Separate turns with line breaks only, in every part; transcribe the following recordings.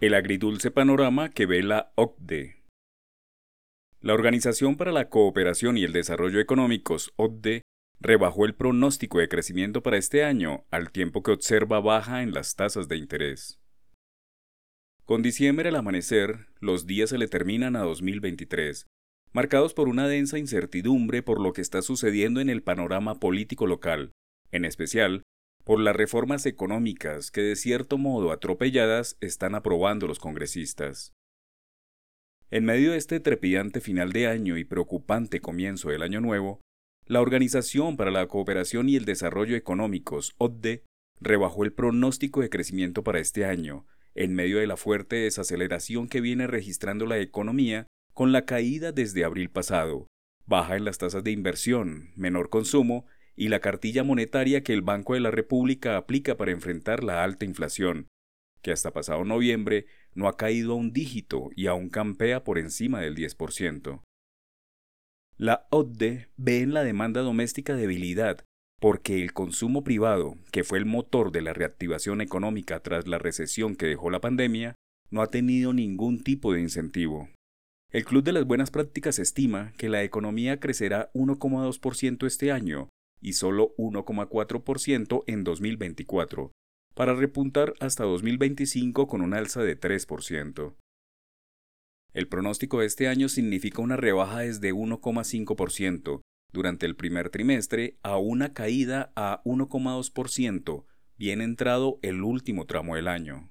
El agridulce panorama que ve la OCDE. La Organización para la Cooperación y el Desarrollo Económicos, OCDE, rebajó el pronóstico de crecimiento para este año al tiempo que observa baja en las tasas de interés. Con diciembre al amanecer, los días se le terminan a 2023, marcados por una densa incertidumbre por lo que está sucediendo en el panorama político local, en especial por las reformas económicas que de cierto modo atropelladas están aprobando los congresistas. En medio de este trepidante final de año y preocupante comienzo del año nuevo, la Organización para la Cooperación y el Desarrollo Económicos, OCDE, rebajó el pronóstico de crecimiento para este año, en medio de la fuerte desaceleración que viene registrando la economía con la caída desde abril pasado, baja en las tasas de inversión, menor consumo y la cartilla monetaria que el Banco de la República aplica para enfrentar la alta inflación, que hasta pasado noviembre no ha caído a un dígito y aún campea por encima del 10%. La ODE ve en la demanda doméstica debilidad porque el consumo privado, que fue el motor de la reactivación económica tras la recesión que dejó la pandemia, no ha tenido ningún tipo de incentivo. El Club de las Buenas Prácticas estima que la economía crecerá 1,2% este año y solo 1,4% en 2024, para repuntar hasta 2025 con un alza de 3%. El pronóstico de este año significa una rebaja desde 1,5% durante el primer trimestre a una caída a 1,2% bien entrado el último tramo del año.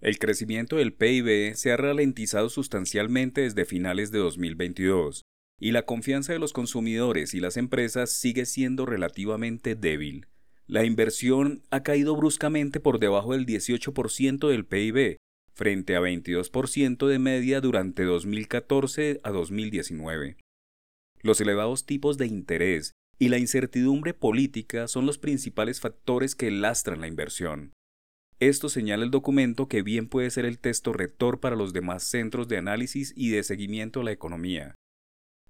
El crecimiento del PIB se ha ralentizado sustancialmente desde finales de 2022, y la confianza de los consumidores y las empresas sigue siendo relativamente débil. La inversión ha caído bruscamente por debajo del 18% del PIB, frente a 22% de media durante 2014 a 2019. Los elevados tipos de interés y la incertidumbre política son los principales factores que lastran la inversión. Esto señala el documento que bien puede ser el texto rector para los demás centros de análisis y de seguimiento a la economía.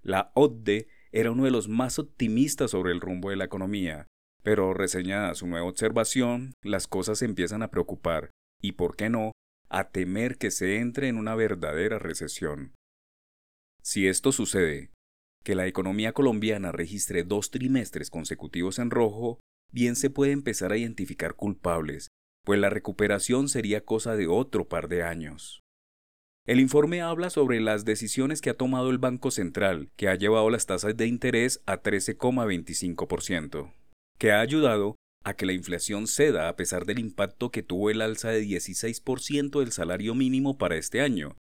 La ODE era uno de los más optimistas sobre el rumbo de la economía, pero reseñada su nueva observación, las cosas empiezan a preocupar y, por qué no, a temer que se entre en una verdadera recesión. Si esto sucede, que la economía colombiana registre dos trimestres consecutivos en rojo, bien se puede empezar a identificar culpables, pues la recuperación sería cosa de otro par de años. El informe habla sobre las decisiones que ha tomado el Banco Central, que ha llevado las tasas de interés a 13,25%, que ha ayudado a que la inflación ceda a pesar del impacto que tuvo el alza de 16% del salario mínimo para este año,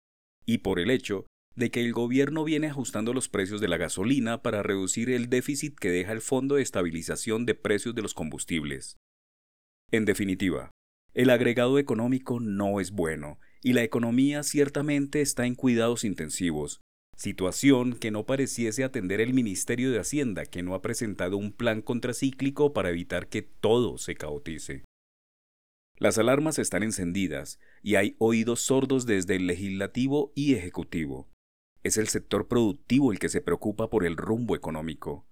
y por el hecho de que el gobierno viene ajustando los precios de la gasolina para reducir el déficit que deja el Fondo de Estabilización de Precios de los Combustibles. En definitiva, el agregado económico no es bueno y la economía ciertamente está en cuidados intensivos, situación que no pareciese atender el Ministerio de Hacienda, que no ha presentado un plan contracíclico para evitar que todo se caotice. Las alarmas están encendidas y hay oídos sordos desde el legislativo y ejecutivo. Es el sector productivo el que se preocupa por el rumbo económico.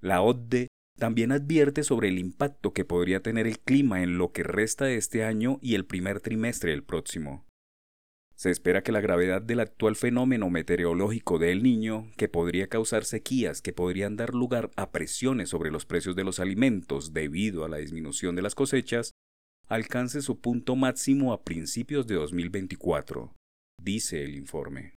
La ODE también advierte sobre el impacto que podría tener el clima en lo que resta de este año y el primer trimestre del próximo. Se espera que la gravedad del actual fenómeno meteorológico del niño, que podría causar sequías que podrían dar lugar a presiones sobre los precios de los alimentos debido a la disminución de las cosechas, alcance su punto máximo a principios de 2024, dice el informe.